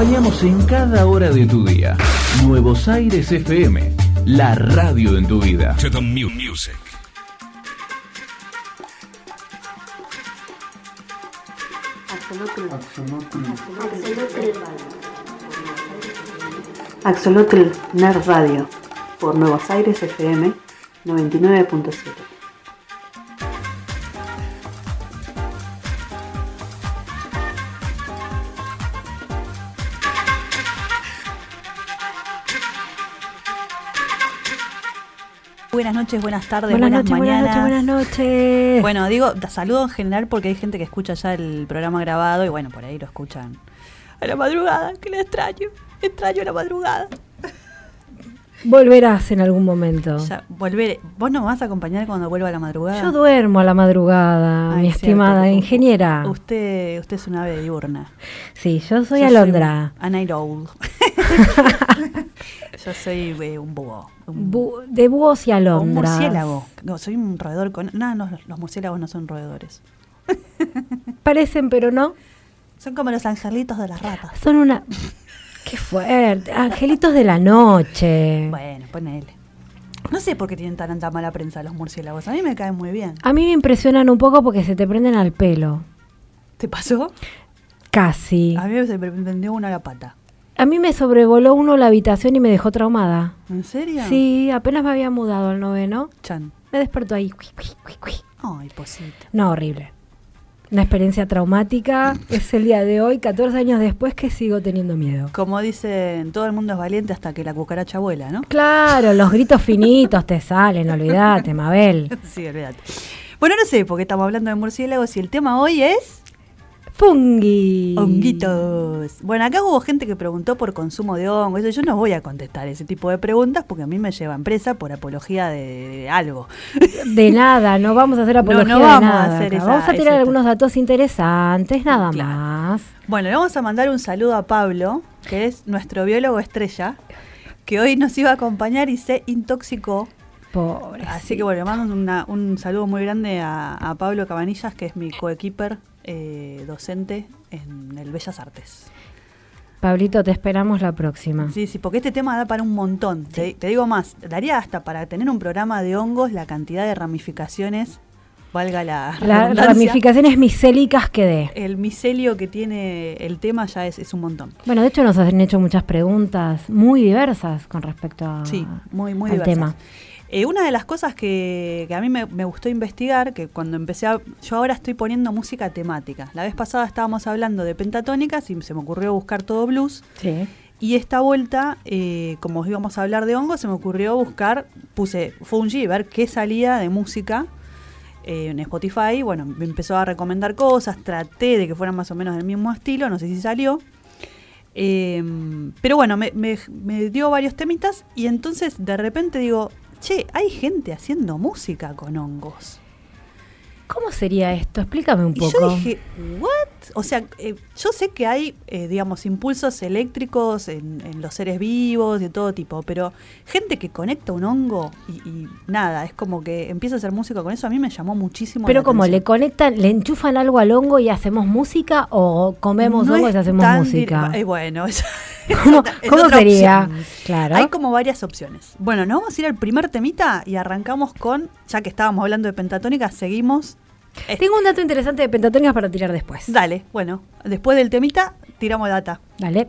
acompañamos en cada hora de tu día. Nuevos Aires FM, la radio en tu vida. To the mu- music. Axolotl Nerd Radio por Nuevos Aires FM 99.7. noches, buenas tardes, Buenas, buenas, noches, buenas mañanas. noches, buenas noches. Bueno, digo, saludo en general porque hay gente que escucha ya el programa grabado y bueno, por ahí lo escuchan a la madrugada, que la extraño, extraño la madrugada. Volverás en algún momento. Ya, volveré. ¿Vos no me vas a acompañar cuando vuelva a la madrugada? Yo duermo a la madadrugada, Ay, mi cierto, estimada ingeniera. Usted, usted es una ave diurna. Sí, yo soy Yo Alondra. a night owl. Yo soy eh, un búho. Un, Bu- de búhos y o un alondras. murciélago. No, soy un roedor con... No, no, los murciélagos no son roedores. Parecen, pero no. Son como los angelitos de las ratas. Son una... Qué fuerte. Angelitos de la noche. Bueno, ponele. No sé por qué tienen tanta mala prensa los murciélagos. A mí me caen muy bien. A mí me impresionan un poco porque se te prenden al pelo. ¿Te pasó? Casi. A mí se me prendió una a la pata. A mí me sobrevoló uno la habitación y me dejó traumada. ¿En serio? Sí, apenas me había mudado al noveno. Chan. Me despertó ahí. Ay, posito. No, horrible. Una experiencia traumática. Es el día de hoy, 14 años después, que sigo teniendo miedo. Como dicen, todo el mundo es valiente hasta que la cucaracha vuela, ¿no? Claro, los gritos finitos te salen, olvídate, Mabel. Sí, olvídate. Bueno, no sé por qué estamos hablando de murciélagos y el tema hoy es Fungi. honguitos. Bueno, acá hubo gente que preguntó por consumo de hongos. Eso Yo no voy a contestar ese tipo de preguntas porque a mí me llevan presa por apología de, de algo. De nada, no vamos a hacer apología no vamos de a hacer esa- vamos a tirar algunos datos interesantes, nada Claro. más. Bueno, le vamos a mandar un saludo a Pablo, que es nuestro biólogo estrella, que hoy nos iba a acompañar y se intoxicó. Pobre. Así que bueno, le mando una- un saludo muy grande a, a Pablo Cabanillas, que es mi coequiper eh, docente en el Bellas Artes. Pablito, te esperamos la próxima. Sí, sí, porque este tema da para un montón. Te, te digo más, daría hasta para tener un programa de hongos la cantidad de ramificaciones, valga la Las ramificaciones micélicas que dé. El micelio que tiene el tema ya es, es un montón. Bueno, de hecho nos han hecho muchas preguntas muy diversas con respecto a, Sí, muy, muy al diversas. tema. Eh, una de las cosas que, que a mí me, me gustó investigar, que cuando empecé a... Yo ahora estoy poniendo música temática. La vez pasada estábamos hablando de pentatónicas y se me ocurrió buscar todo blues. Sí. Y esta vuelta, eh, como íbamos a hablar de hongos, se me ocurrió buscar, puse Fungi y ver qué salía de música eh, en Spotify. Bueno, me empezó a recomendar cosas, traté de que fueran más o menos del mismo estilo, no sé si salió. Eh, pero bueno, me, me- me dio varios temitas y entonces de repente digo, che, hay gente haciendo música con hongos. ¿Cómo sería esto? Explícame un Y poco. yo dije, ¿what? O sea, eh, yo sé que hay, eh, digamos, impulsos eléctricos en, en los seres vivos de todo tipo, pero gente que conecta un hongo y, y nada, es como que empieza a hacer música con eso, a mí me llamó muchísimo Pero como le conectan, le enchufan algo al hongo y hacemos música o comemos No hongos y hacemos música. eh, bueno, es ¿Cómo, es sería? opción. Claro. Hay como varias opciones. Bueno, nos vamos a ir al primer temita y arrancamos con, ya que estábamos hablando de pentatónica, seguimos. Eh, Tengo un dato interesante de pentatónicas para tirar después. Dale, bueno, después del temita, tiramos data. Dale.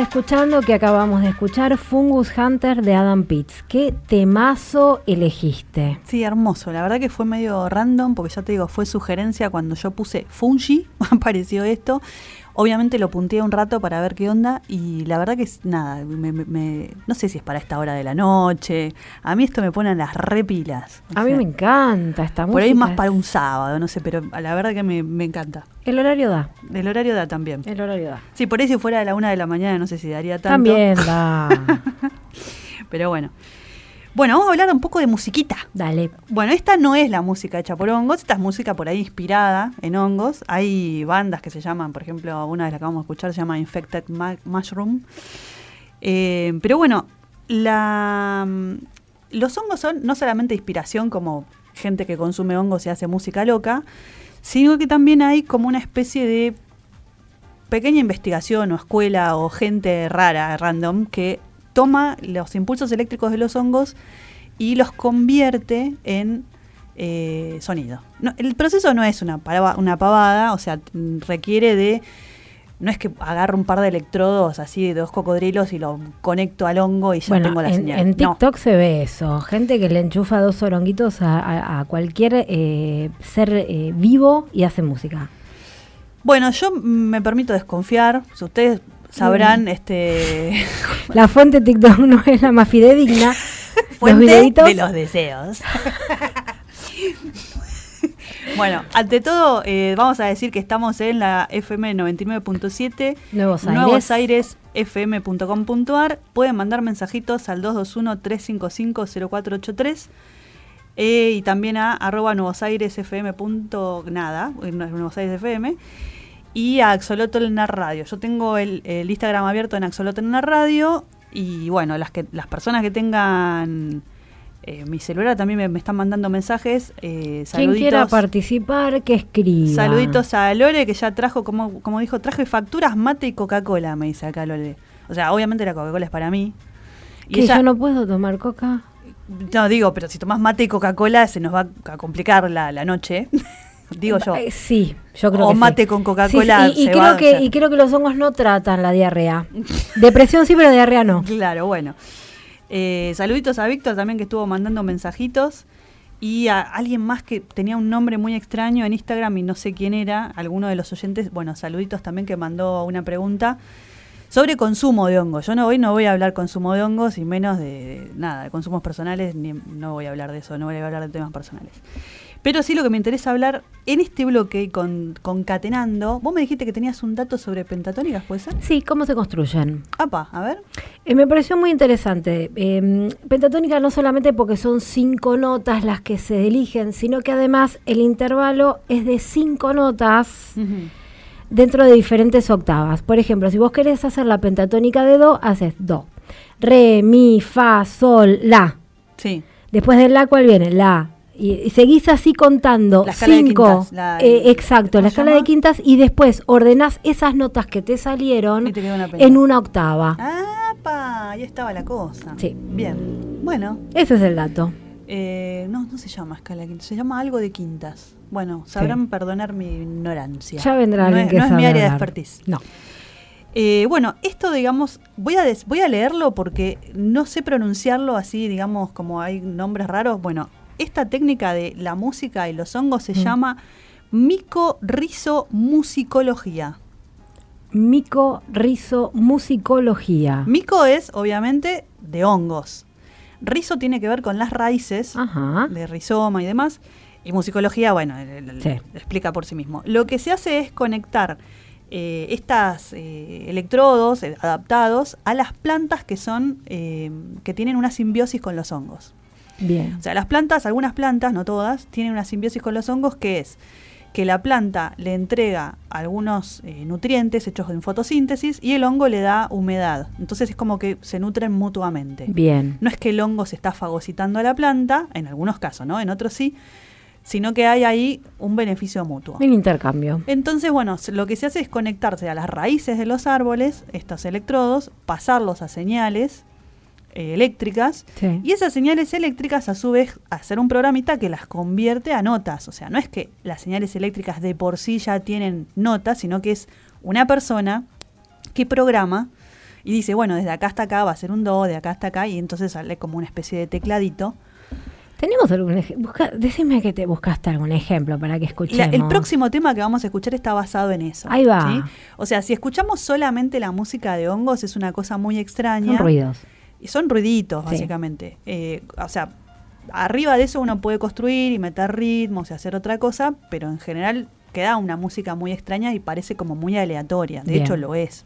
Estamos escuchando, que acabamos de escuchar, Fungus Hunter de Adam Pitts. ¿Qué temazo elegiste? Sí, hermoso. La verdad que fue medio random, porque ya te digo, fue sugerencia cuando yo puse Fungi, apareció esto. Obviamente lo punteé un rato para ver qué onda y la verdad que es nada, me- me- me- no sé si es para esta hora de la noche. A mí esto me pone en las repilas. A mí me encanta esta música. Por ahí más para un sábado, no sé, pero la verdad que me, me encanta. El horario da. El horario da también. El horario da. Sí, por ahí si fuera a la una de la mañana no sé si daría tanto. También da. Pero bueno. Bueno, vamos a hablar un poco de musiquita. Dale. Bueno, esta no es la música hecha por hongos, esta es música por ahí inspirada en hongos. Hay bandas que se llaman, por ejemplo, una de las que vamos a escuchar se llama Infected Mushroom. Eh, pero bueno, la, mm, los hongos son no solamente inspiración como gente que consume hongos y hace música loca, sino que también hay como una especie de pequeña investigación o escuela o gente rara, random, que toma los impulsos eléctricos de los hongos y los convierte en eh, sonido. El proceso no es una, una pavada, o sea, requiere de... No es que agarro un par de electrodos así de dos cocodrilos y lo conecto al hongo y ya Bueno, tengo la en, señal. en No. TikTok se ve eso. Gente que le enchufa dos oronguitos a, a- a cualquier eh, ser eh, vivo y hace música. Bueno, yo mm, me permito desconfiar. Si ustedes sabrán, este La fuente TikTok no es la más fidedigna. fuente los de los deseos. Bueno, ante todo, eh, vamos a decir que estamos en la FM 99.7, Nuevos Aires. Nuevos Aires fm.com.ar. Pueden mandar mensajitos al 221-355-0483 eh, y también a arroba Nuevos Aires FM. punto nada, eh, Nuevos Aires FM. Y a Axolotl en la radio. Yo tengo el, el Instagram abierto en Axolotl en la radio. Y bueno, las que las personas que tengan eh, mi celular también me, me están mandando mensajes. Eh, Quien quiera saluditos. participar, que escriba. Saluditos a Lore, que ya trajo, como, como dijo, traje facturas, mate y Coca-Cola, me dice acá Lore. O sea, obviamente la Coca-Cola es para mí. Y Que ella, yo no puedo tomar coca. no, digo, pero si tomás mate y Coca-Cola se nos va a complicar la, la noche. digo yo. Eh, sí, yo creo O que sí. mate con Coca-Cola Sí, sí, y, creo que, y creo que los hongos no tratan la diarrea. Depresión sí, pero diarrea no. Claro, bueno. Eh, saluditos a Víctor también que estuvo mandando mensajitos. Y a alguien más que tenía un nombre muy extraño en Instagram y no sé quién era, alguno de los oyentes. Bueno, saluditos también que mandó una pregunta sobre consumo de hongos. Yo no hoy no voy a hablar consumo de hongos y menos de, de nada, de consumos personales, ni, no voy a hablar de eso, no voy a hablar de temas personales. Pero sí lo que me interesa hablar en este bloque con, concatenando, vos me dijiste que tenías un dato sobre pentatónicas, ¿puede ser? Sí, ¿cómo se construyen? Apa, a ver. Eh, me pareció muy interesante. Eh, pentatónica no solamente porque son cinco notas las que se eligen, sino que además el intervalo es de cinco notas dentro de diferentes octavas. Por ejemplo, si vos querés hacer la pentatónica de Do, haces Do. Re, mi, fa, sol, la. Sí. Después del la, ¿cuál viene? La. Y, y seguís así contando. La de cinco. quintas, la- eh, exacto, ¿cómo la escala llama? de quintas. Y después ordenás esas notas que te salieron te una en una octava. Ah, pa, ahí estaba la cosa. Sí. Bien. Bueno, Ese es el dato. eh, no, no se llama escala de quintas, se llama algo de quintas. Bueno, sabrán perdonar mi ignorancia. Ya vendrá no es, que no es mi área de expertise. No. Eh, bueno, esto, digamos, voy a, des- voy a leerlo porque no sé pronunciarlo así, digamos, como hay nombres raros. Bueno, esta técnica de la música y los hongos se Mm. llama micorrizomusicología. Mico, rizo, musicología. Mico es, obviamente, de hongos. Rizo tiene que ver con las raíces Ajá. de rizoma y demás. Y musicología, bueno, el- el- Sí. explica por sí mismo. Lo que se hace es conectar eh, estas eh, electrodos eh, adaptados a las plantas que son eh, que tienen una simbiosis con los hongos. Bien. O sea, las plantas, algunas plantas, no todas, tienen una simbiosis con los hongos que es que la planta le entrega algunos eh, nutrientes hechos en fotosíntesis y el hongo le da humedad. Entonces es como que se nutren mutuamente. Bien. No es que el hongo se está fagocitando a la planta, en algunos casos, ¿no? En otros sí, sino que hay ahí un beneficio mutuo. Un intercambio. Entonces, bueno, lo que se hace es conectarse a las raíces de los árboles, estos electrodos, pasarlos a señales eh, eléctricas Sí. y esas señales eléctricas a su vez hacer un programita que las convierte a notas. O sea, no es que las señales eléctricas de por sí ya tienen notas, sino que es una persona que programa y dice, bueno, desde acá hasta acá va a ser un do, de acá hasta acá, y entonces sale como una especie de tecladito. ¿Tenemos algún ejemplo? Decime que te buscaste algún ejemplo para que La- escuchemos. el próximo tema que vamos a escuchar está basado en eso. Ahí va. ¿sí? O sea, si escuchamos solamente la música de hongos es una cosa muy extraña. Son ruidos. Y son ruiditos, Sí. básicamente. Eh, o sea, arriba de eso uno puede construir y meter ritmos y hacer otra cosa, pero en general queda una música muy extraña y parece como muy aleatoria. De Bien. hecho, lo es.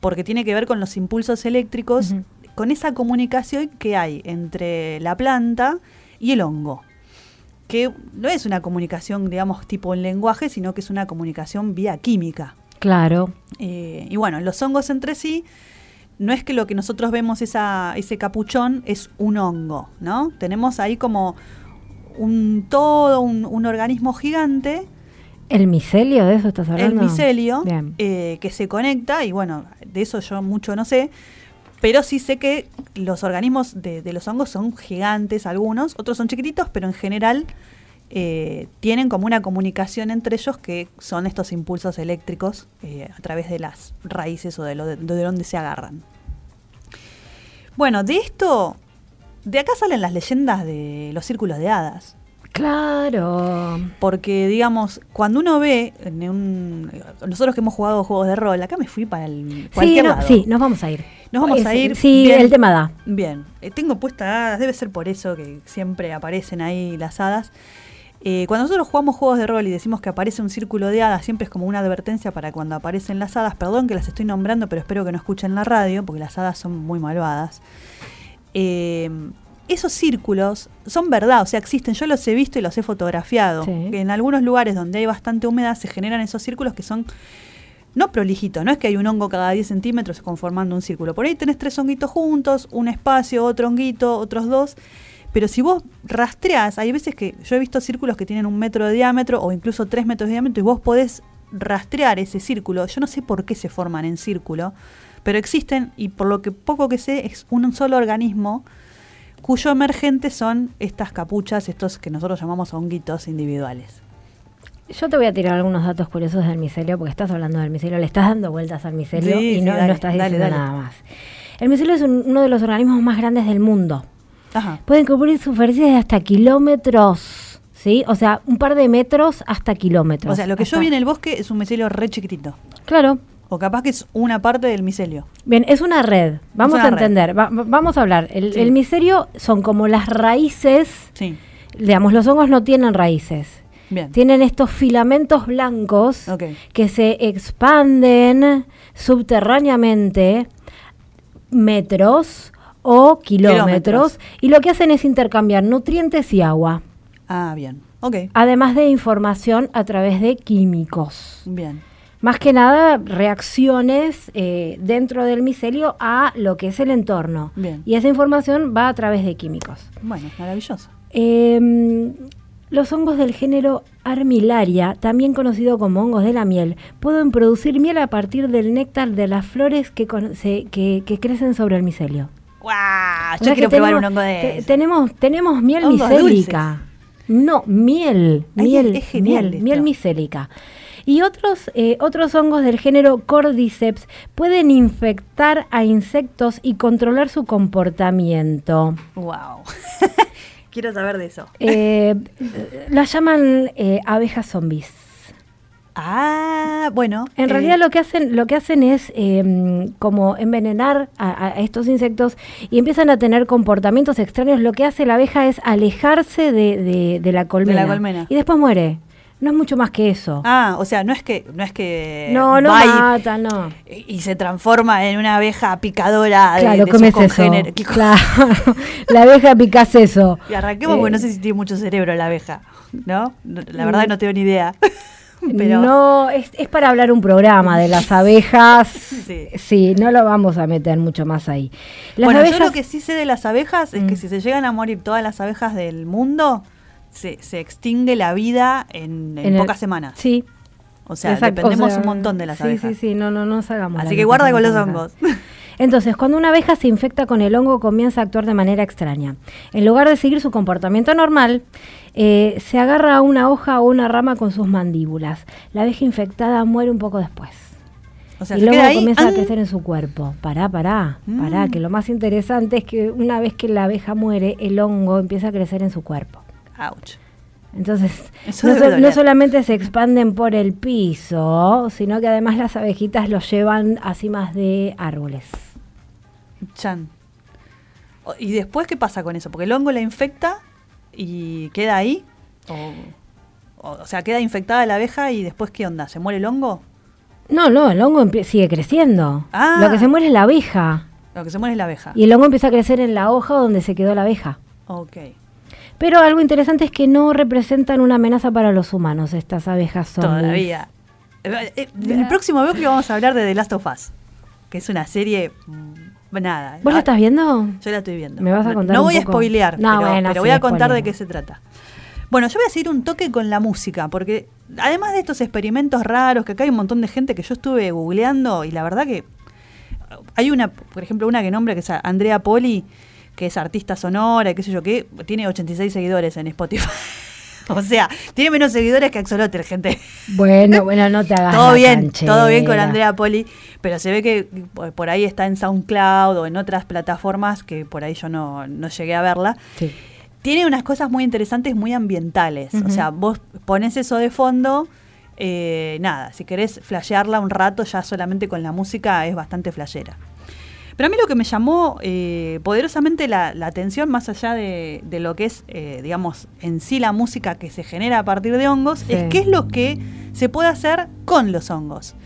Porque tiene que ver con los impulsos eléctricos, con esa comunicación que hay entre la planta y el hongo. Que no es una comunicación, digamos, tipo en lenguaje, sino que es una comunicación vía química. Claro. Eh, y bueno, los hongos entre sí, no es que lo que nosotros vemos esa, ese capuchón es un hongo, ¿no? Tenemos ahí como un todo, un, un organismo gigante, ¿El micelio de eso estás el hablando? micelio, Bien. eh, que se conecta, y bueno, de eso yo mucho no sé, pero sí sé que los organismos de, de los hongos son gigantes algunos, otros son chiquititos, pero en general eh, tienen como una comunicación entre ellos que son estos impulsos eléctricos eh, a través de las raíces o de, lo de, de donde se agarran. Bueno, de esto, de acá salen las leyendas de los círculos de hadas. Claro. Porque, digamos, cuando uno ve en un. Nosotros que hemos jugado juegos de rol, acá me fui para el. Sí, cualquier no, lado. sí, nos vamos a ir. Nos vamos a sí, ir. Sí, bien. el tema da. Bien. Eh, tengo puesta hadas, debe ser por eso que siempre aparecen ahí las hadas. Eh, cuando nosotros jugamos juegos de rol y decimos que aparece un círculo de hadas, siempre es como una advertencia para cuando aparecen las hadas. Perdón que las estoy nombrando, pero espero que no escuchen la radio, porque las hadas son muy malvadas. Eh, esos círculos son verdad, o sea, existen. Yo los he visto y los he fotografiado. Sí. En algunos lugares donde hay bastante humedad se generan esos círculos que son no prolijitos, no es que hay un hongo cada 10 centímetros conformando un círculo. Por ahí tenés tres honguitos juntos, un espacio, otro honguito, otros dos. Pero si vos rastreás, hay veces que yo he visto círculos que tienen un metro de diámetro o incluso tres metros de diámetro y vos podés rastrear ese círculo. Yo no sé por qué se forman en círculo, pero existen y por lo que poco que sé es un solo organismo cuyo emergente son estas capuchas, estos que nosotros llamamos honguitos individuales. Yo te voy a tirar algunos datos curiosos del micelio, porque estás hablando del micelio, le estás dando vueltas al micelio Sí, y sí, no, dale, no estás dale, diciendo dale. nada más. El micelio es un- uno de los organismos más grandes del mundo. Ajá. Pueden cubrir superficies de hasta kilómetros, ¿sí? O sea, un par de metros hasta kilómetros. O sea, lo que yo vi en el bosque es un micelio re chiquitito. Claro. O capaz que es una parte del micelio. Bien, es una red. Vamos una a entender. Va- va- vamos a hablar. El, Sí. el micelio son como las raíces. Sí. Digamos, los hongos no tienen raíces. Bien. Tienen estos filamentos blancos que se expanden subterráneamente metros o kilómetros, Kilómetros. y lo que hacen es intercambiar nutrientes y agua, Ah, bien. Ok. además de información a través de químicos. Bien. Más que nada reacciones eh, dentro del micelio a lo que es el entorno. Bien. Y esa información va a través de químicos. Bueno, maravilloso. Eh, los hongos del género Armillaria, también conocido como hongos de la miel, pueden producir miel a partir del néctar de las flores que, con- se- que, que crecen sobre el micelio. ¡Guau! Yo quiero probar tenemos- un hongo de te- tenemos, tenemos miel micélica. No, miel, Ay, miel, es genial miel, miel micélica. Y otros, eh, otros hongos del género Cordyceps pueden infectar a insectos y controlar su comportamiento. ¡Wow! quiero saber de eso. Eh, las llaman eh, abejas zombies. Ah, bueno. En eh, realidad lo que hacen, lo que hacen es eh, como envenenar a, a estos insectos y empiezan a tener comportamientos extraños. Lo que hace la abeja es alejarse de, de- de la colmena. colmena. Y después muere. No es mucho más que eso. Ah, o sea, no es que no es que no, no mata, no. y, y se transforma en una abeja picadora de, Claro, de ¿cómo sus es eso? congéneres. ¿Qué co- Claro, la abeja picas eso. Y arranquemos Eh, porque no sé si tiene mucho cerebro la abeja, ¿no? No, La verdad no tengo ni idea. Pero No, es, es para hablar un programa de las abejas. Sí. sí. no lo vamos a meter mucho más ahí. Las bueno, abejas, yo lo que sí sé de las abejas es que Mm. si se llegan a morir todas las abejas del mundo, se, se extingue la vida en, en en el- pocas semanas. Sí. O sea, exacto, dependemos o sea, un montón de las sí, abejas. Sí, sí, no, no, no salgamos. Así que guarda con los hongos. Entonces, cuando una abeja se infecta con el hongo, comienza a actuar de manera extraña. En lugar de seguir su comportamiento normal, eh, se agarra a una hoja o una rama con sus mandíbulas. La abeja infectada muere un poco después. O sea, y luego ahí, comienza a ¡ang! crecer en su cuerpo. Pará, pará, pará, Mm. que lo más interesante es que una vez que la abeja muere, el hongo empieza a crecer en su cuerpo. Ouch. Entonces, no, so- no solamente se expanden por el piso, sino que además las abejitas los llevan a cimas de árboles. Chan. ¿Y después qué pasa con eso? Porque el hongo la infecta y queda ahí. O, sea, queda infectada la abeja y después ¿qué onda? ¿Se muere el hongo? No, no, el hongo sigue creciendo. Ah. Lo que se muere es la abeja. Lo que se muere es la abeja. Y el hongo empieza a crecer en la hoja donde se quedó la abeja. Ok. Pero algo interesante es que no representan una amenaza para los humanos estas abejas zombies. Todavía. Eh, eh, En el próximo bloque vamos a hablar de The Last of Us, que es una serie. Mm, Nada. ¿Vos la estás viendo? Yo la estoy viendo. ¿Me vas a contar No voy a spoilear, No, pero, bueno, pero sí, voy a contar de qué se trata. Bueno, yo voy a seguir un toque con la música, porque además de estos experimentos raros, que acá hay un montón de gente que yo estuve googleando y la verdad que hay una, por ejemplo, una que nombra que es Andrea Poli, que es artista sonora y qué sé yo qué, tiene 86 seguidores en Spotify. o sea, tiene menos seguidores que Axolotl, gente. Bueno, bueno, no te hagas Todo bien, canchera. todo bien con Andrea Poli, pero se ve que por- ahí está en SoundCloud o en otras plataformas que por ahí yo no, no llegué a verla. Sí. Tiene unas cosas muy interesantes, muy ambientales. O sea, vos pones eso de fondo, eh, nada, si querés flashearla un rato, ya solamente con la música es bastante flashera. Pero a mí lo que me llamó eh, poderosamente la, la atención, más allá de, de lo que es, eh, digamos, en sí la música que se genera a partir de hongos, Sí. es qué es lo que se puede hacer con los hongos.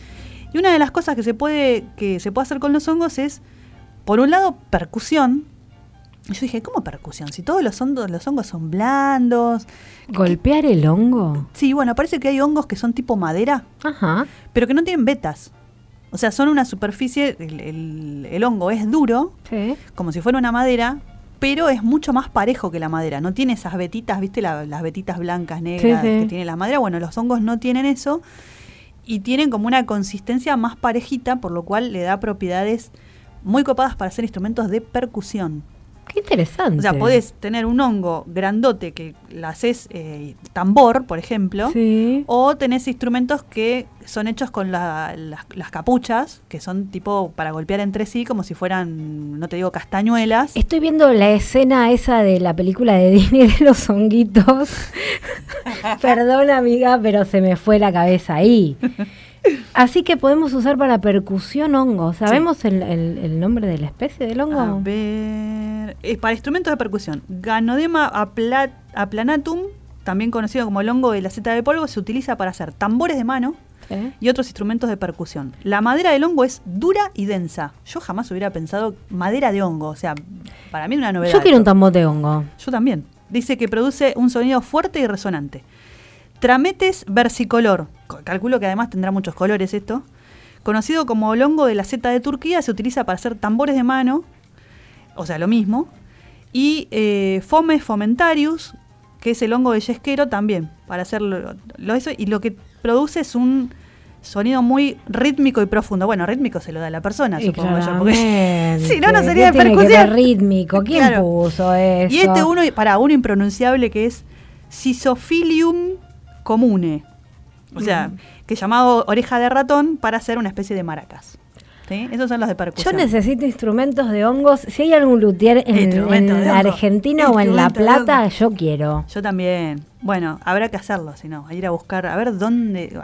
Y una de las cosas que se puede, que se puede hacer con los hongos es, por un lado, percusión. Y yo dije, ¿cómo percusión? Si todos los hongos, los hongos son blandos. ¿Golpear el hongo? Sí, bueno, parece que hay hongos que son tipo madera, Ajá. pero que no tienen vetas. O sea, son una superficie, el, el- el hongo es duro, Sí. como si fuera una madera, pero es mucho más parejo que la madera. No tiene esas vetitas, ¿viste? La- las vetitas blancas, negras Sí, sí. que tiene la madera. Bueno, los hongos no tienen eso y tienen como una consistencia más parejita, por lo cual le da propiedades muy copadas para hacer instrumentos de percusión. Qué interesante. O sea, podés tener un hongo grandote que la haces eh, tambor, por ejemplo, Sí. o tenés instrumentos que son hechos con la- las, las capuchas, que son tipo para golpear entre sí, como si fueran, no te digo castañuelas. Estoy viendo la escena esa de la película de Disney de los honguitos. Perdón, amiga, pero se me fue la cabeza ahí. Así que podemos usar para percusión hongo. ¿Sabemos el, el- el nombre de la especie del hongo? A ver. eh, para instrumentos de percusión. Ganodema apla- aplanatum, también conocido como el hongo de la seta de polvo, se utiliza para hacer tambores de mano ¿Eh? y otros instrumentos de percusión. La madera del hongo es dura y densa. Yo jamás hubiera pensado madera de hongo. O sea, para mí es una novedad. Yo quiero un tambor de hongo. Yo también. Dice que produce un sonido fuerte y resonante. Trametes versicolor. Calculo que además tendrá muchos colores esto. Conocido como el hongo de la seta de Turquía, se utiliza para hacer tambores de mano. O sea, lo mismo. Y eh, Fomes fomentarius, que es el hongo de yesquero también, para hacer lo, lo- eso. Y lo que produce es un sonido muy rítmico y profundo. Bueno, rítmico se lo da a la persona, Y supongo yo. Porque si no, no sería de ¿Qué tiene que ver percusión. rítmico. ¿Quién Claro. puso eso? Y este uno, para uno impronunciable que es Sisophilium comune. O sea, que llamado oreja de ratón para hacer una especie de maracas. ¿Sí? Esos son los de Yo percusión. necesito instrumentos de hongos. Si hay algún luthier en, en. Argentina o en La Plata, yo quiero. Yo también. Bueno, habrá que hacerlo, si no, a ir a buscar, a ver dónde.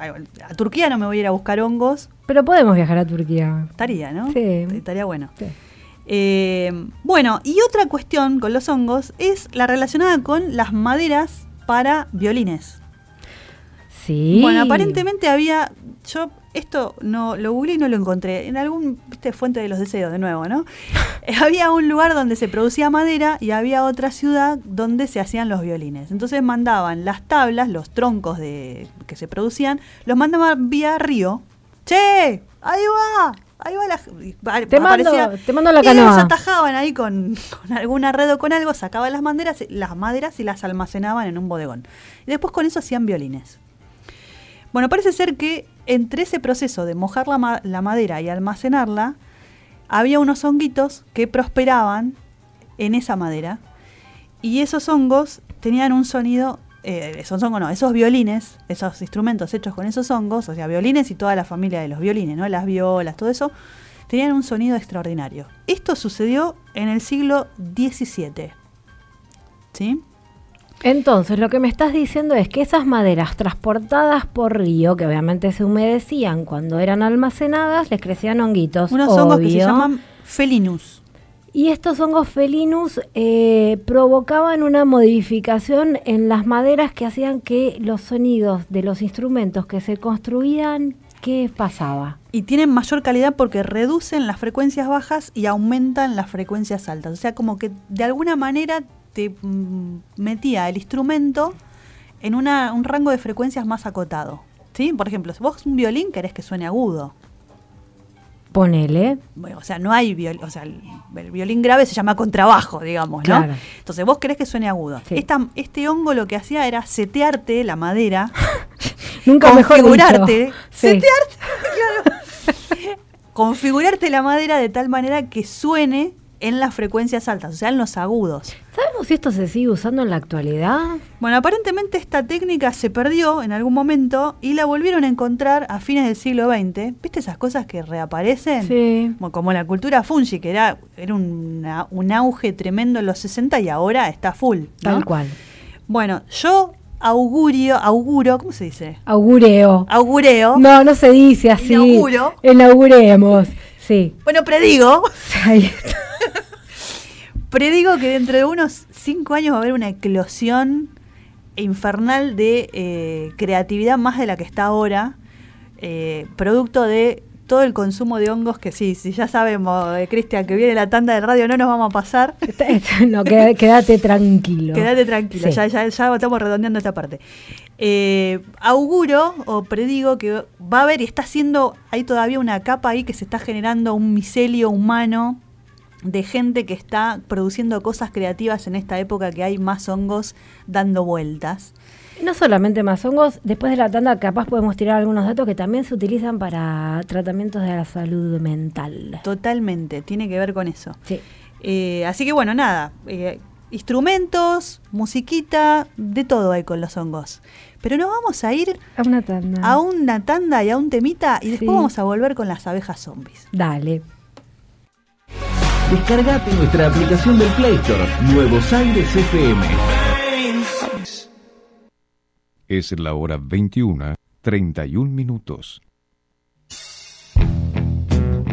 A Turquía no me voy a ir a buscar hongos. Pero podemos viajar a Turquía. Estaría, ¿no? Sí. Estaría bueno. Sí. Eh, bueno, y otra cuestión con los hongos es la relacionada con las maderas para violines. Sí. Bueno, aparentemente había. Yo esto no lo googleé y no lo encontré. En algún viste, fuente de los deseos, de nuevo, ¿no? Había un lugar donde se producía madera y había otra ciudad donde se hacían los violines. Entonces mandaban las tablas, los troncos de que se producían, los mandaban vía río. ¡Che! ¡Ahí va! Ahí va la. Te mando- te mando la y ellos canoa. atajaban ahí con, con alguna red o con algo, sacaban las maderas, las maderas y las almacenaban en un bodegón. Y después con eso hacían violines. Bueno, parece ser que entre ese proceso de mojar la, ma- la madera y almacenarla, había unos honguitos que prosperaban en esa madera. Y esos hongos tenían un sonido eh, esos hongos no, esos violines, esos instrumentos hechos con esos hongos, o sea, violines y toda la familia de los violines, ¿no? Las violas, todo eso, tenían un sonido extraordinario. Esto sucedió en el siglo XVII. ¿Sí? Entonces, lo que me estás diciendo es que esas maderas transportadas por río, que obviamente se humedecían cuando eran almacenadas, les crecían honguitos. Unos hongos que se llaman felinus. Y estos hongos felinus eh, provocaban una modificación en las maderas que hacían que los sonidos de los instrumentos que se construían, ¿qué pasaba? Y tienen mayor calidad porque reducen las frecuencias bajas y aumentan las frecuencias altas. O sea, como que de alguna manera te mm, metía el instrumento en una- un rango de frecuencias más acotado. ¿Sí? Por ejemplo, si vos un violín querés que suene agudo. Ponele. Bueno, o sea, no hay violín, o sea, el, el violín grave se llama contrabajo, digamos, ¿no? Claro. Entonces vos querés que suene agudo. Sí. Esta- este hongo lo que hacía era setearte la madera, Nunca mejor dicho. configurarte, Sí. setearte, claro. configurarte la madera de tal manera que suene en las frecuencias altas, o sea, en los agudos. ¿Sabemos si esto se sigue usando en la actualidad? Bueno, aparentemente esta técnica se perdió en algún momento y la volvieron a encontrar a fines del siglo XX. ¿Viste esas cosas que reaparecen? Sí. Como, como la cultura fungi, que era, era una- un auge tremendo en los 60 y ahora está full. ¿no? Tal cual. Bueno, yo augurio, auguro, ¿cómo se dice? Augureo. Augureo. No, no se dice así. Inauguro. Inauguremos. Sí. Bueno, predigo, Ahí está. predigo que dentro de unos 5 años va a haber una eclosión infernal de eh, creatividad más de la que está ahora, eh, producto de todo el consumo de hongos que sí, si ya sabemos, eh, Cristian, que viene la tanda de radio, no nos vamos a pasar. No, quédate tranquilo. Quédate tranquilo, Sí. ya, ya, ya estamos redondeando esta parte. Eh, auguro o predigo que va a haber y está haciendo, hay todavía una capa ahí que se está generando un micelio humano de gente que está produciendo cosas creativas en esta época que hay más hongos dando vueltas. No solamente más hongos, después de la tanda capaz podemos tirar algunos datos que también se utilizan para tratamientos de la salud mental. Totalmente, tiene que ver con eso. Sí. Eh, así que bueno, nada, eh, instrumentos, musiquita, de todo hay con los hongos. Pero nos vamos a ir A una tanda. a una tanda y a un temita y después Sí. vamos a volver con las abejas zombies. Dale. Descargate nuestra aplicación del Play Store, Nuevos Aires FM. Es la hora 21, 31 minutos.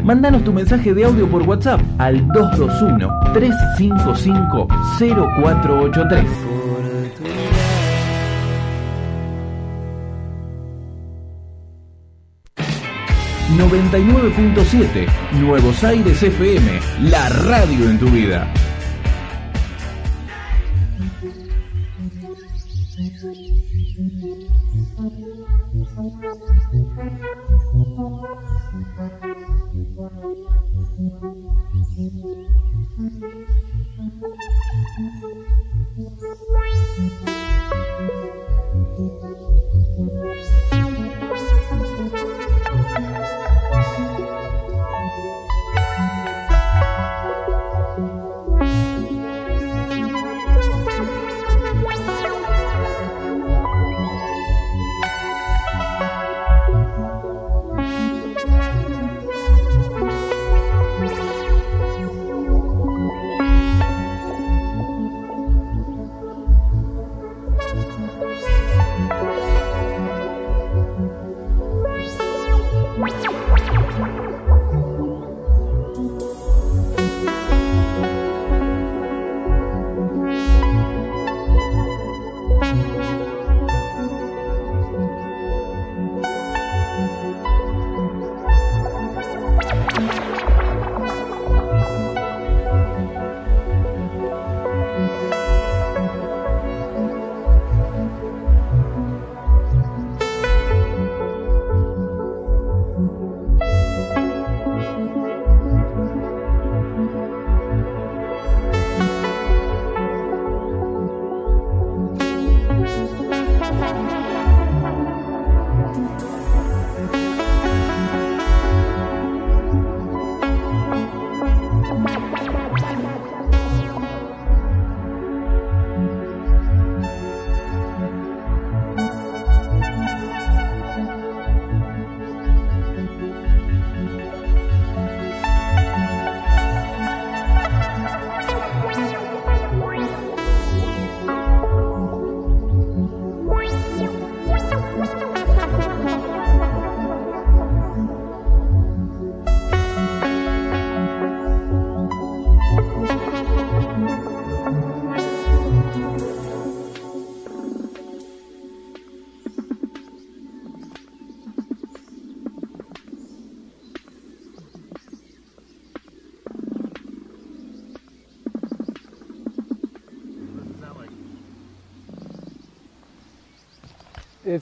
Mándanos tu mensaje de audio por WhatsApp al 221-355-0483. 99.7 Nuevos Aires FM, la radio en tu vida.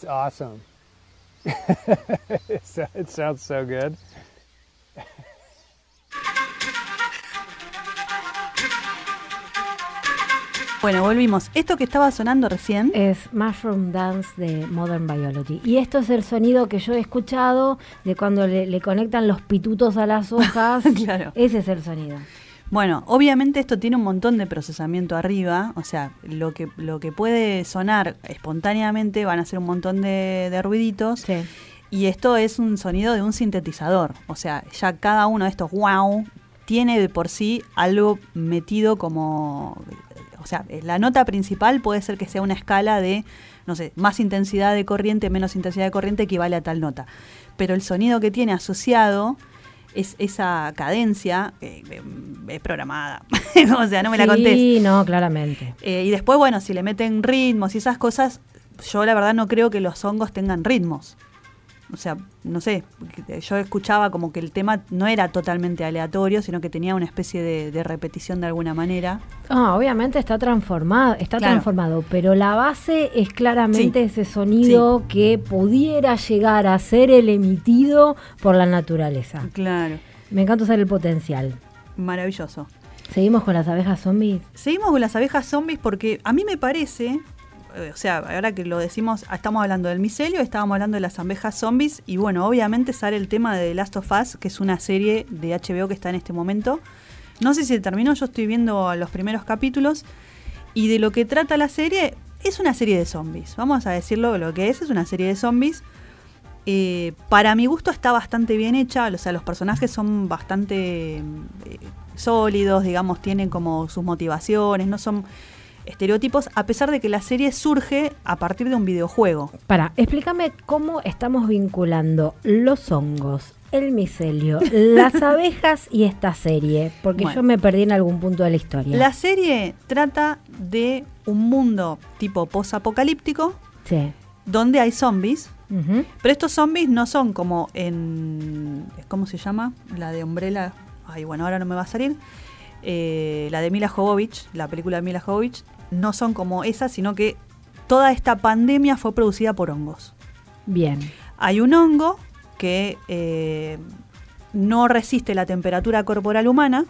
Awesome. it so- it sounds so good. Bueno, volvimos. Esto que estaba sonando recién. Es Mushroom Dance de Modern Biology. Y esto es el sonido que yo he escuchado de cuando le, le conectan los pitutos a las hojas. Claro. Ese es el sonido. Bueno, obviamente esto tiene un montón de procesamiento arriba, o sea, lo que, lo que puede sonar espontáneamente van a ser un montón de, de ruiditos. Sí. Y esto es un sonido de un sintetizador, o sea, ya cada uno de estos wow tiene de por sí algo metido como, o sea, la nota principal puede ser que sea una escala de, no sé, más intensidad de corriente, menos intensidad de corriente equivale a tal nota. Pero el sonido que tiene asociado es esa cadencia eh, es programada. o sea, no me la contés. Sí, no, claramente. Eh, y después, bueno, si le meten ritmos y esas cosas, yo la verdad no creo que los hongos tengan ritmos. O sea, no sé, yo escuchaba como que el tema no era totalmente aleatorio, sino que tenía una especie de, de repetición de alguna manera. Ah, obviamente está transformado, está Claro. transformado, pero la base es claramente Sí. ese sonido que pudiera llegar a ser el emitido por la naturaleza. Claro, Me encanta usar el potencial. maravilloso. Seguimos con las abejas zombies. Seguimos con las abejas zombies porque a mí me parece, o sea, ahora que lo decimos, estamos hablando del micelio, estábamos hablando de las abejas zombies y bueno, obviamente sale el tema de The Last of Us, que es una serie de HBO que está en este momento. No sé si terminó, yo estoy viendo los primeros capítulos y de lo que trata la serie es una serie de zombies. Vamos a decirlo lo que es, es una serie de zombies. Eh, para mi gusto está bastante bien hecha, o sea, los personajes son bastante eh, sólidos, digamos, tienen como sus motivaciones, no son estereotipos, a pesar de que la serie surge a partir de un videojuego. Para, explícame cómo estamos vinculando los hongos, el micelio, las abejas y esta serie, porque Bueno. yo me perdí en algún punto de la historia. La serie trata de un mundo tipo post-apocalíptico, Sí. donde hay zombies, pero estos zombies no son como en... ¿Cómo se llama? La de Umbrella. Ay, bueno, ahora no me va a salir. Eh, la de Mila Jovovich, la película de Mila Jovovich, no son como esa, sino que toda esta pandemia fue producida por hongos. Bien. Hay un hongo que eh, no resiste la temperatura corporal humana,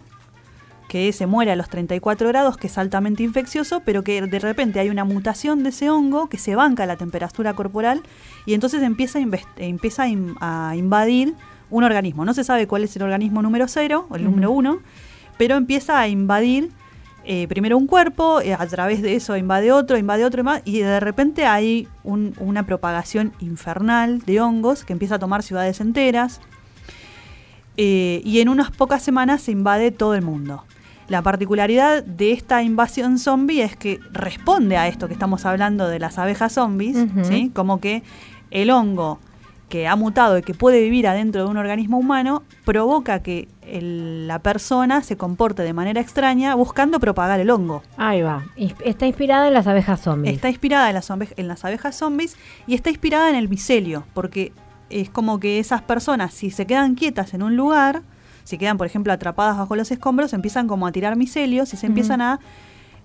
que se muere a los 34 grados, que es altamente infeccioso, pero que de repente hay una mutación de ese hongo que se banca la temperatura corporal y entonces empieza a, empieza a in- a invadir un organismo. No se sabe cuál es el organismo número cero o el número uno, pero empieza a invadir eh, primero un cuerpo, eh, a través de eso invade otro, invade otro, invade- y de repente hay un- una propagación infernal de hongos que empieza a tomar ciudades enteras. eh, y en unas pocas semanas se invade todo el mundo. La particularidad de esta invasión zombie es que responde a esto que estamos hablando de las abejas zombies, como que el hongo que ha mutado y que puede vivir adentro de un organismo humano provoca que el- la persona se comporte de manera extraña buscando propagar el hongo. Ahí va. Está inspirada en las abejas zombies. Está inspirada en las, en las abejas zombies y está inspirada en el micelio, porque es como que esas personas, si se quedan quietas en un lugar, si quedan, por ejemplo, atrapadas bajo los escombros, empiezan como a tirar micelios y se empiezan a,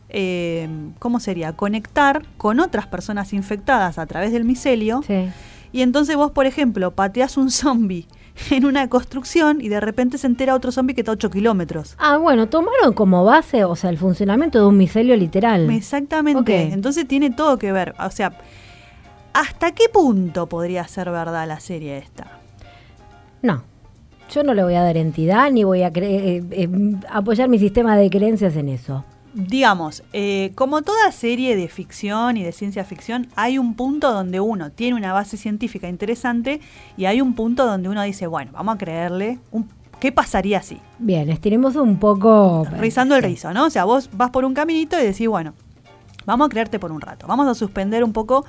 eh, ¿cómo sería?, conectar con otras personas infectadas a través del micelio. Sí. Y entonces vos, por ejemplo, pateás un zombie en una construcción y de repente se entera otro zombie que está a 8 kilómetros. Ah, bueno, tomaron como base, o sea, el funcionamiento de un micelio literal. Exactamente. Entonces tiene todo que ver. O sea, ¿hasta qué punto podría ser verdad la serie esta? No. Yo no le voy a dar entidad ni voy a cre- eh, eh, apoyar mi sistema de creencias en eso. Digamos, eh, como toda serie de ficción y de ciencia ficción, hay un punto donde uno tiene una base científica interesante y hay un punto donde uno dice, bueno, vamos a creerle, un- ¿qué pasaría si? Bien, estiremos un poco. Rizando el rizo, ¿no? O sea, vos vas por un caminito y decís, bueno, vamos a creerte por un rato, vamos a suspender un poco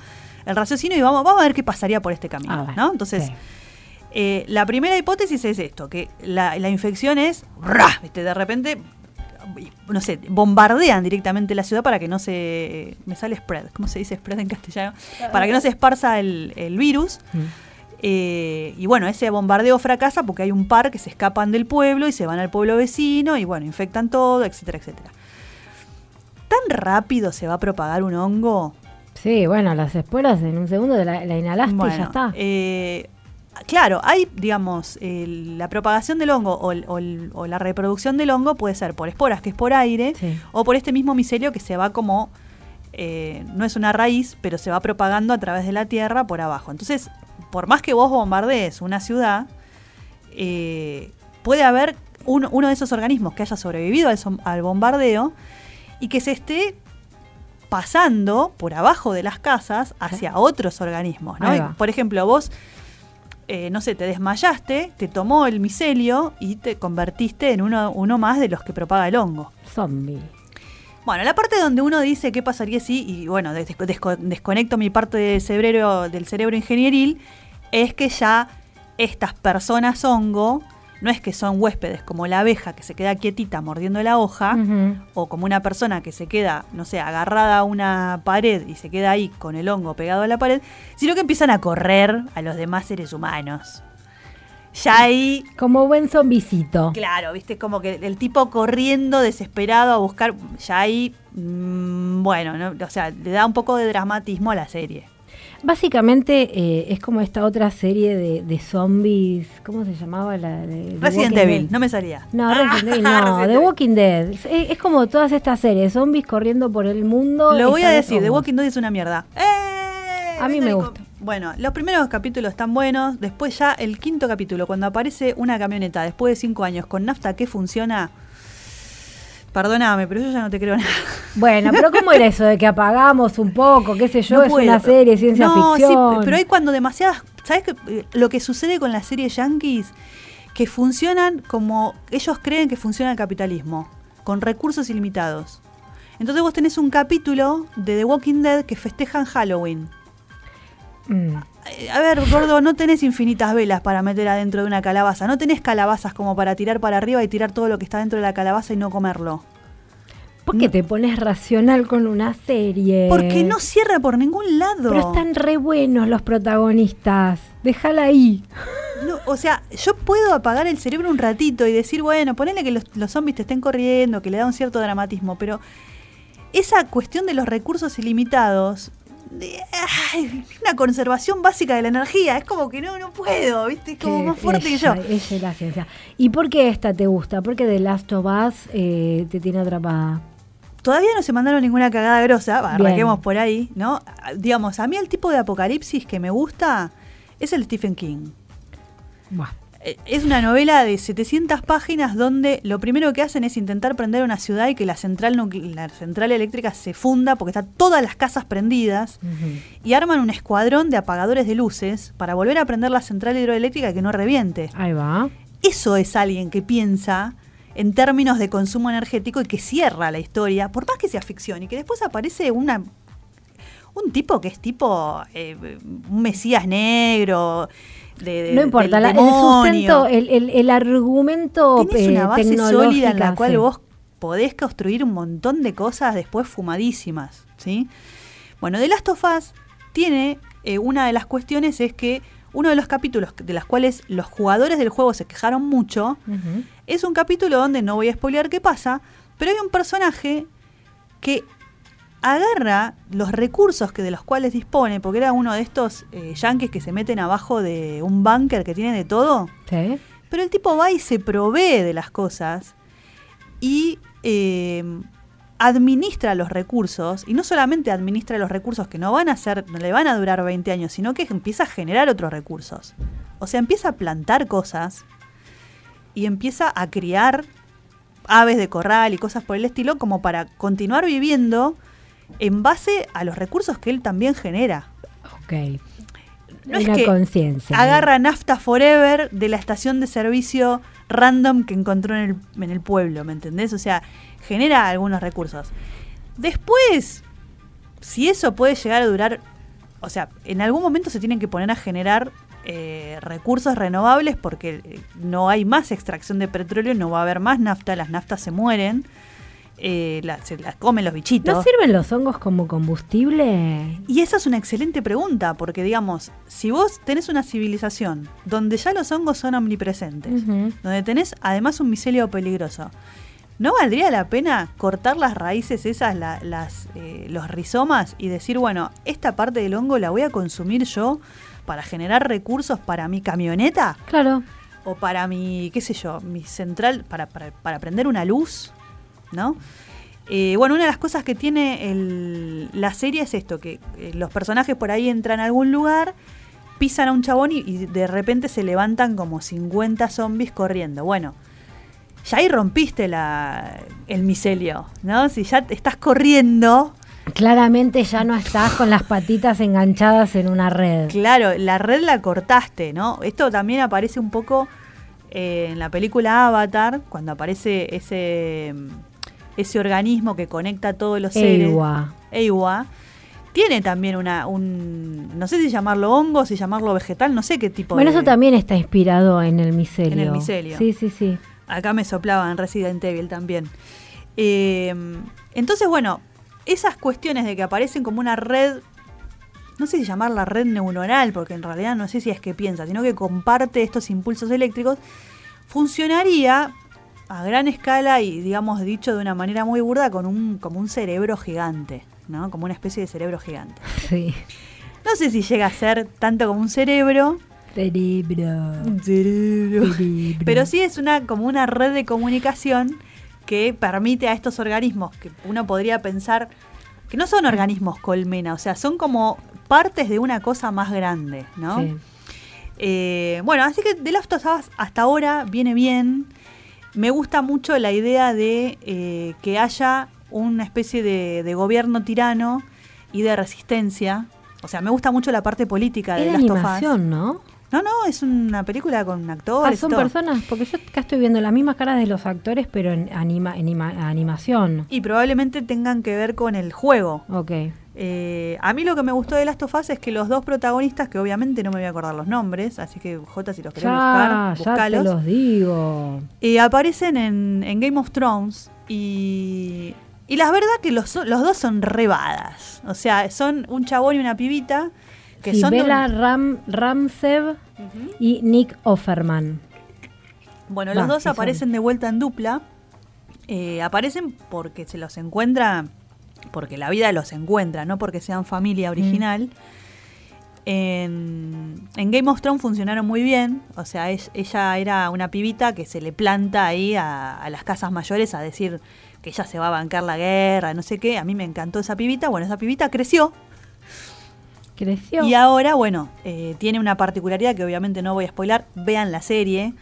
el raciocinio y vamos, vamos a ver qué pasaría por este camino, Ah, ¿no? Entonces, sí. eh, la primera hipótesis es esto, que la, la infección es, de repente, no sé, bombardean directamente la ciudad para que no se, me sale spread, ¿cómo se dice spread en castellano? Para que no se esparza el, el virus. Mm. Eh, y bueno, ese bombardeo fracasa porque hay un par que se escapan del pueblo y se van al pueblo vecino y bueno, infectan todo, etcétera, etcétera. ¿Tan rápido se va a propagar un hongo Sí, bueno, las esporas en un segundo la, la inhalaste y ya está. eh, claro, hay, digamos, el- la propagación del hongo o, el- o el- o la reproducción del hongo puede ser por esporas, que es por aire, Sí. o por este mismo micelio que se va como, eh, no es una raíz, pero se va propagando a través de la tierra por abajo. Entonces, por más que vos bombardees una ciudad, eh, puede haber uno, uno de esos organismos que haya sobrevivido al, al bombardeo y que se esté pasando por abajo de las casas hacia otros organismos. ¿no? Por ejemplo, vos, eh, no sé, te desmayaste, te tomó el micelio y te convertiste en uno, uno más de los que propaga el hongo. Zombie. Bueno, la parte donde uno dice qué pasaría si, y bueno, des- desco- desconecto mi parte del cerebro, del cerebro ingenieril, es que ya estas personas hongo, no es que son huéspedes como la abeja que se queda quietita mordiendo la hoja, o como una persona que se queda, no sé, agarrada a una pared y se queda ahí con el hongo pegado a la pared, sino que empiezan a correr a los demás seres humanos. Ya ahí Como buen zombicito. Claro, viste, como que el tipo corriendo desesperado a buscar, ya ahí, mm, bueno, ¿no? o sea, le da un poco de dramatismo a la serie. Básicamente eh, es como esta otra serie de, de zombies. ¿Cómo se llamaba la de Resident Evil, no me salía. No, Resident Evil no, Resident The. Walking Dead. Es, es como todas estas series, zombies corriendo por el mundo. Lo voy a decir, The. Walking Dead es una mierda. ¡Eh! A mí me gusta. Bueno, los primeros capítulos están buenos. Después ya el quinto capítulo, cuando aparece una camioneta después de cinco años con nafta que funciona... Perdóname, pero yo ya no te creo nada. Bueno, pero ¿cómo era eso de que apagamos un poco? ¿Qué sé yo? No es puedo. una serie, ciencia no, ficción. Sí, pero hay cuando demasiadas. ¿Sabes qué? Eh, lo que sucede con las series yankees? Que funcionan como ellos creen que funciona el capitalismo, con recursos ilimitados. Entonces vos tenés un capítulo de The Walking Dead que festejan Halloween. Mm. Eh, A ver, gordo, no tenés infinitas velas para meter adentro de una calabaza. No tenés calabazas como para tirar para arriba y tirar todo lo que está dentro de la calabaza y no comerlo. ¿Por qué te pones racional con una serie? Porque no cierra por ningún lado. Pero están re buenos los protagonistas. Déjala ahí. No, o sea, yo puedo apagar el cerebro un ratito y decir, bueno, ponele que los, los zombies te estén corriendo, que le da un cierto dramatismo, pero esa cuestión de los recursos ilimitados, de, ay, una conservación básica de la energía, es como que no, no puedo, ¿viste? Es como Que más fuerte que yo. Ella es la ciencia. ¿Y por qué esta te gusta? Porque The Last of Us eh, te tiene atrapada. Todavía no se mandaron ninguna cagada grosa, arranquemos por ahí, ¿no? Ah, Digamos, a mí el tipo de apocalipsis que me gusta es el Stephen King. Buah. Es una novela de 700 páginas donde lo primero que hacen es intentar prender una ciudad y que la central, la central eléctrica se funda porque están todas las casas prendidas y arman un escuadrón de apagadores de luces para volver a prender la central hidroeléctrica y que no reviente. Ahí va. Eso es alguien que piensa en términos de consumo energético y que cierra la historia, por más que sea ficción, y que después aparece una un tipo que es tipo eh, un mesías negro. De, de- No importa, del la- el sustento, el, el- el argumento Tienes eh, una base sólida en la cual sí. vos podés construir un montón de cosas después fumadísimas, ¿sí? Bueno, The Last of Us tiene eh, una de las cuestiones es que uno de los capítulos de las cuales los jugadores del juego se quejaron mucho es un capítulo donde no voy a spoilear qué pasa, pero hay un personaje que agarra los recursos que de los cuales dispone, porque era uno de estos eh, yankees que se meten abajo de un búnker que tiene de todo. Sí. Pero el tipo va y se provee de las cosas y eh, administra los recursos. Y no solamente administra los recursos que no van a ser, no le van a durar 20 años, sino que empieza a generar otros recursos. O sea, empieza a plantar cosas y empieza a criar aves de corral y cosas por el estilo como para continuar viviendo en base a los recursos que él también genera. Ok. No es que conciencia. agarra Nafta Forever de la estación de servicio random que encontró en el, en el pueblo, ¿me entendés? O sea, genera algunos recursos. Después, si eso puede llegar a durar, o sea, en algún momento se tienen que poner a generar eh, recursos renovables porque eh, no hay más extracción de petróleo, no va a haber más nafta, las naftas se mueren, eh, la- se las comen los bichitos. ¿No sirven los hongos como combustible? Y esa es una excelente pregunta, porque digamos, si vos tenés una civilización donde ya los hongos son omnipresentes, donde tenés además un micelio peligroso, ¿no valdría la pena cortar las raíces esas, la- las, eh, los rizomas y decir, bueno, esta parte del hongo la voy a consumir yo para generar recursos para mi camioneta Claro. o para mi, qué sé yo, mi central, para, para, para prender una luz, ¿no? Eh, bueno, una de las cosas que tiene el- la serie es esto, que eh, los personajes por ahí entran a algún lugar, pisan a un chabón y, y de repente se levantan como 50 zombies corriendo. Bueno, ya ahí rompiste la, el micelio, ¿no? Si ya te estás corriendo, Claramente ya no estás con las patitas enganchadas en una red. Claro, la red la cortaste, ¿no? Esto también aparece un poco eh, en la película Avatar, cuando aparece ese, ese organismo que conecta a todos los seres. Ewa. Ewa. Tiene también una, un, no sé si llamarlo hongo, si llamarlo vegetal, no sé qué tipo Bueno, de... eso también está inspirado en el micelio. En el micelio. Sí, sí, sí. Acá me soplaba en Resident Evil también. Eh, entonces, bueno, esas cuestiones de que aparecen como una red, no sé si llamarla red neuronal, porque en realidad no sé si es que piensa, sino que comparte estos impulsos eléctricos, funcionaría a gran escala y, digamos, dicho de una manera muy burda, con un, como un cerebro gigante, ¿no? Como una especie de cerebro gigante. Sí. No sé si llega a ser tanto como un cerebro, Cerebro. cerebro. Cerebro. Pero sí es una como una red de comunicación que permite a estos organismos que uno podría pensar que no son organismos colmena, o sea, son como partes de una cosa más grande, ¿no? Sí. Eh, bueno, así que The Last of Us hasta ahora viene bien. Me gusta mucho la idea de eh, que haya una especie de, de gobierno tirano y de resistencia. O sea, me gusta mucho la parte política de Last of Us. animación, ¿no? No, no, es una película con Ah, actores. y son todo. personas, porque yo acá estoy viendo las mismas caras de los actores, pero en, anima, en ima- animación. Y probablemente tengan que ver con el juego. Ok. Eh, a mí lo que me gustó de Last of Us es que los dos protagonistas, que obviamente no me voy a acordar los nombres, así que J, si los querés Ya, buscar, ya te buscalos. los digo. Eh, aparecen en, en Game of Thrones y, y la verdad que los, los dos son rebadas. O sea, son un chabón y una pibita que Sí, son... de un- Bella Ram, Ramsev y Nick Offerman. Bueno, Va, los dos son. aparecen de vuelta en dupla. Eh, aparecen porque se los encuentra, porque la vida los encuentra, no porque sean familia original. En, en Game of Thrones funcionaron muy bien. O sea, es- ella era una pibita que se le planta ahí a, a las casas mayores a decir que ella se va a bancar la guerra, no sé qué. A mí me encantó esa pibita. Bueno, esa pibita creció. Creció. Y ahora, bueno, eh, tiene una particularidad que obviamente no voy a spoilar. Vean la serie.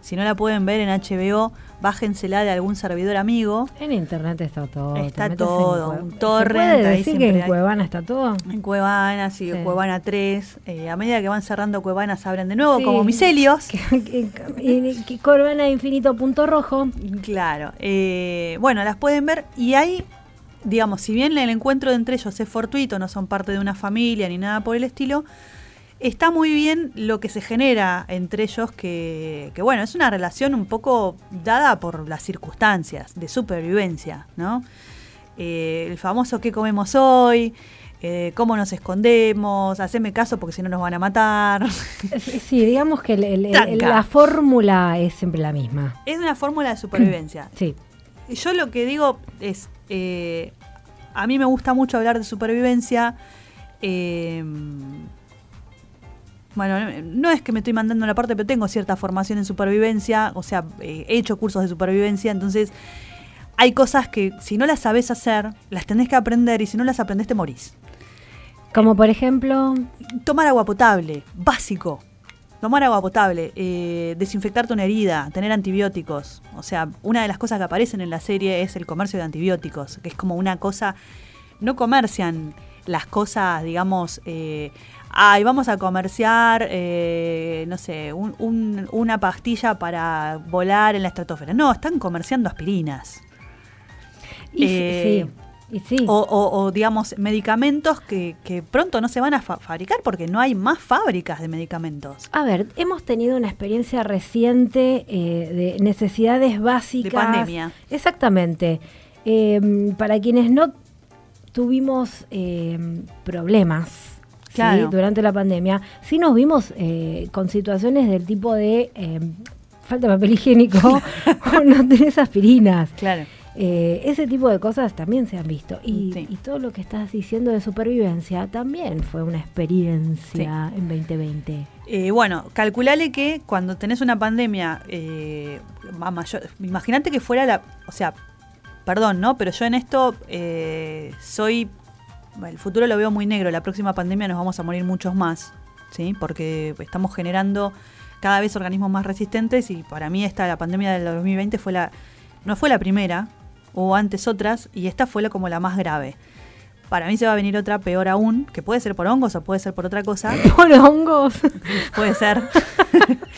Si no la pueden ver en HBO, bájensela de algún servidor amigo. En internet está todo. Está todo, un ¿Se torrent, puede ahí decir que en hay. Cuevana está todo? En Cuevana, sí, Sí. Cuevana 3. Eh, a medida que van cerrando Cuevana, se abren de nuevo, Sí. como que Corvana Infinito Punto Rojo. Claro. eh, bueno, las pueden ver y ahí, digamos, si bien el encuentro entre ellos es fortuito, no son parte de una familia ni nada por el estilo, está muy bien lo que se genera entre ellos, que, que, bueno, es una relación un poco dada por las circunstancias de supervivencia, ¿no? Eh, el famoso ¿qué comemos hoy? Eh, ¿Cómo nos escondemos? Haceme caso porque si no nos van a matar. Sí, digamos que el- el- el- Tranca. la fórmula es siempre la misma. es una fórmula de supervivencia. Sí. Yo lo que digo es, eh, a mí me gusta mucho hablar de supervivencia. eh, bueno, no es que me estoy mandando la parte, pero tengo cierta formación en supervivencia, o sea, eh, he hecho cursos de supervivencia, entonces hay cosas que si no las sabes hacer, las tenés que aprender y si no las aprendés te morís. Como por ejemplo, Tomar agua potable, básico. Tomar agua potable, eh, desinfectarte una herida, tener antibióticos. O sea, una de las cosas que aparecen en la serie es el comercio de antibióticos, que es como una cosa, no comercian las cosas, digamos, eh, ay, vamos a comerciar, eh, no sé, un- un- una pastilla para volar en la estratosfera. No, están comerciando aspirinas. y, Eh, sí, y sí. O, o- o, digamos, medicamentos que, que pronto no se van a fa- fabricar porque no hay más fábricas de medicamentos. A ver, hemos tenido una experiencia reciente eh, de necesidades básicas. De pandemia. Exactamente. Eh, para quienes no tuvimos eh, problemas durante la pandemia, sí nos vimos eh, con situaciones del tipo de eh, falta papel higiénico o no tenés aspirinas. Claro. Eh, ese tipo de cosas también se han visto. Y, Sí. y todo lo que estás diciendo de supervivencia también fue una experiencia en 2020. Eh, bueno, calculale que cuando tenés una pandemia eh, imagínate que fuera la, o sea, perdón, ¿no? Pero yo en esto eh, soy, el futuro lo veo muy negro, la próxima pandemia nos vamos a morir muchos más, ¿sí? Porque estamos generando cada vez organismos más resistentes y para mí esta, la pandemia del 2020 fue la, no fue la primera, hubo antes otras y esta fue la, como la más grave. Para mí se va a venir otra peor aún, que puede ser por hongos o puede ser por otra cosa. Por hongos. Puede ser.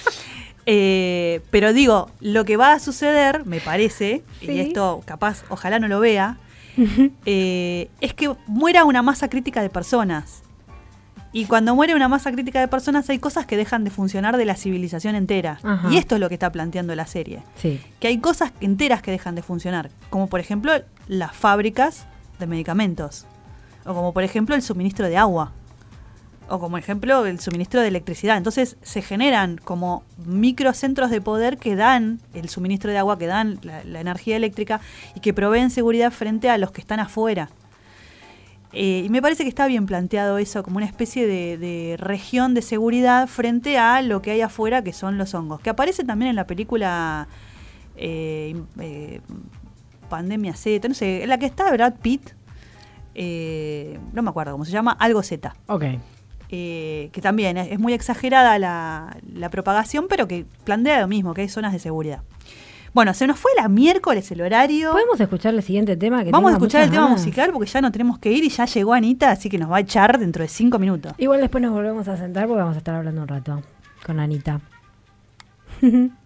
Eh, pero digo, lo que va a suceder, me parece, Sí. y esto capaz, ojalá no lo vea, eh, es que muera una masa crítica de personas. Y cuando muere una masa crítica de personas hay cosas que dejan de funcionar de la civilización entera. Ajá. Y esto es lo que está planteando la serie. Sí. Que hay cosas enteras que dejan de funcionar. Como por ejemplo las fábricas de medicamentos. O como por ejemplo el suministro de agua o como ejemplo el suministro de electricidad. Entonces se generan como microcentros de poder que dan el suministro de agua, que dan la, la energía eléctrica y que proveen seguridad frente a los que están afuera. Eh, y me parece que está bien planteado eso como una especie de, de región de seguridad frente a lo que hay afuera, que son los hongos. Que aparece también en la película eh, eh, Pandemia Z, no sé, en la que está Brad Pitt, eh, no me acuerdo cómo se llama, algo Z Ok. que también es, es muy exagerada la, la propagación, pero que plantea lo mismo, que hay zonas de seguridad. Bueno, se nos fue la miércoles el horario. ¿Podemos escuchar el siguiente tema? Que Vamos a escuchar el tema ganas? musical porque ya no tenemos que ir y ya llegó Anita, así que nos va a echar dentro de cinco minutos. Igual después nos volvemos a sentar porque vamos a estar hablando un rato con Anita.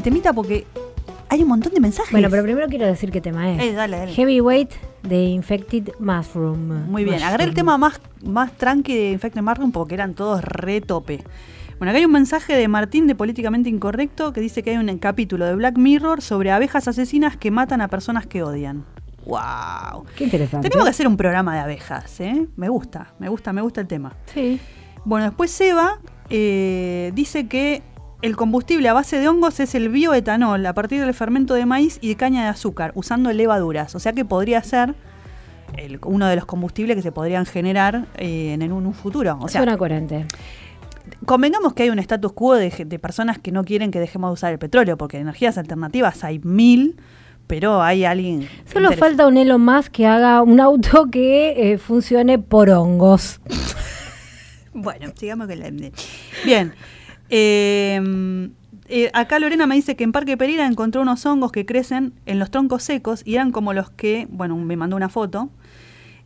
el temita porque hay un montón de mensajes. Bueno, pero primero quiero decir qué tema es. Eh, dale, dale. Heavyweight de Infected Mushroom. Muy bien, agarré el tema más, más tranqui de Infected Mushroom porque eran todos re tope. Bueno, acá hay un mensaje de Martín de Políticamente Incorrecto que dice que hay un capítulo de Black Mirror sobre abejas asesinas que matan a personas que odian. ¡Wow! Qué interesante. Tenemos que hacer un programa de abejas, ¿eh? Me gusta, me gusta, me gusta el tema. Sí. Bueno, después Seba eh, dice que el combustible a base de hongos es el bioetanol a partir del fermento de maíz y de caña de azúcar, usando levaduras. O sea que podría ser el- uno de los combustibles que se podrían generar eh, en, un, un futuro. O sea, Suena coherente. convengamos que hay un status quo de, personas que no quieren que dejemos de usar el petróleo, porque energías alternativas hay mil, pero hay alguien... Solo falta un Elon Musk que haga un auto que eh, funcione por hongos. Bueno, sigamos con la... Bien. Eh, eh, acá Lorena me dice que en Parque Pereira encontró unos hongos que crecen en los troncos secos y eran como los que, bueno, me mandó una foto,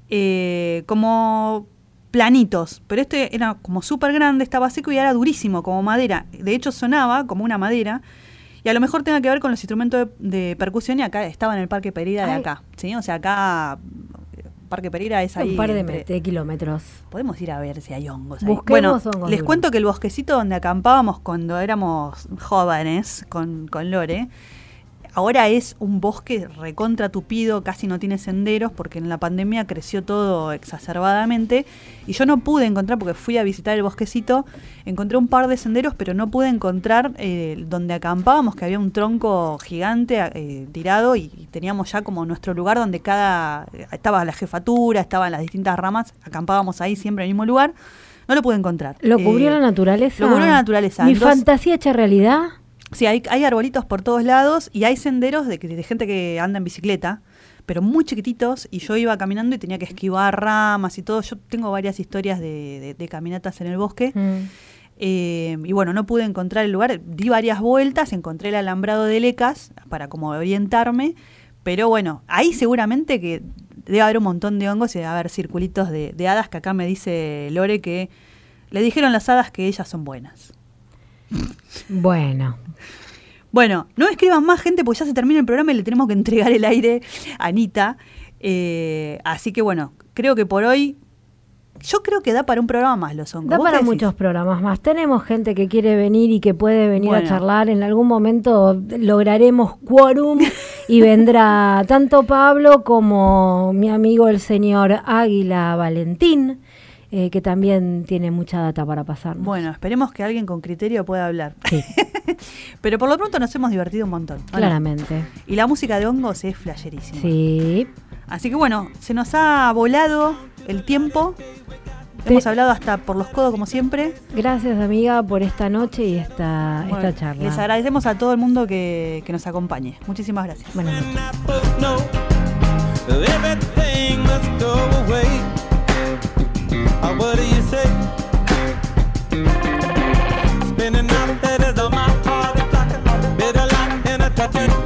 eh, como planitos, pero este era como súper grande, estaba seco y era durísimo, como madera. De hecho sonaba como una madera y a lo mejor tenga que ver con los instrumentos de, de percusión y acá estaba en el Parque Pereira de Ay. acá, ¿sí? O sea, acá Parque Pereira es ahí... un par de, entre- met- de kilómetros. Podemos ir a ver si hay hongos ahí. Busquemos bueno, hongos les cuento que el bosquecito donde acampábamos cuando éramos jóvenes con, con Lore, ahora es un bosque recontra tupido, casi no tiene senderos, porque en la pandemia creció todo exacerbadamente. Y yo no pude encontrar, porque fui a visitar el bosquecito, encontré un par de senderos, pero no pude encontrar eh, donde acampábamos, que había un tronco gigante eh, tirado y, y teníamos ya como nuestro lugar donde cada. estaba la jefatura, estaban las distintas ramas, acampábamos ahí siempre en el mismo lugar. No lo pude encontrar. ¿Lo Eh, cubrió la naturaleza? Lo cubrió la naturaleza. Mi Entonces- fantasía hecha realidad. Sí, hay, hay arbolitos por todos lados y hay senderos de, que- de gente que anda en bicicleta, pero muy chiquititos. Y yo iba caminando y tenía que esquivar ramas y todo. Yo tengo varias historias de, de- de caminatas en el bosque. Mm. Eh, y bueno, no pude encontrar el lugar. Di varias vueltas, encontré el alambrado de lecas para como orientarme. Pero bueno, ahí seguramente que debe haber un montón de hongos y debe haber circulitos de, de hadas que acá me dice Lore que le dijeron las hadas que ellas son buenas. Bueno, Bueno, no escriban más gente porque ya se termina el programa y le tenemos que entregar el aire a Anita. Eh, así que bueno, creo que por hoy. Yo creo que da para un programa más los hongos. da ¿Vos para muchos programas más. Tenemos gente que quiere venir y que puede venir Bueno. a charlar. En algún momento lograremos quórum y vendrá tanto Pablo como mi amigo el señor Águila Valentín, eh, que también tiene mucha data para pasarnos. Bueno, esperemos que alguien con criterio pueda hablar. Sí, Pero por lo pronto nos hemos divertido un montón. claramente. Y la música de hongos es flasherísima. Sí. Así que bueno, se nos ha volado el tiempo. Te- Hemos hablado hasta por los codos como siempre. Gracias amiga por esta noche y esta, Bueno, esta charla. Les agradecemos a todo el mundo que, que nos acompañe. Muchísimas gracias. Buenas noches. Uh, what do you say? Spinning that is my heart. Like a light a touch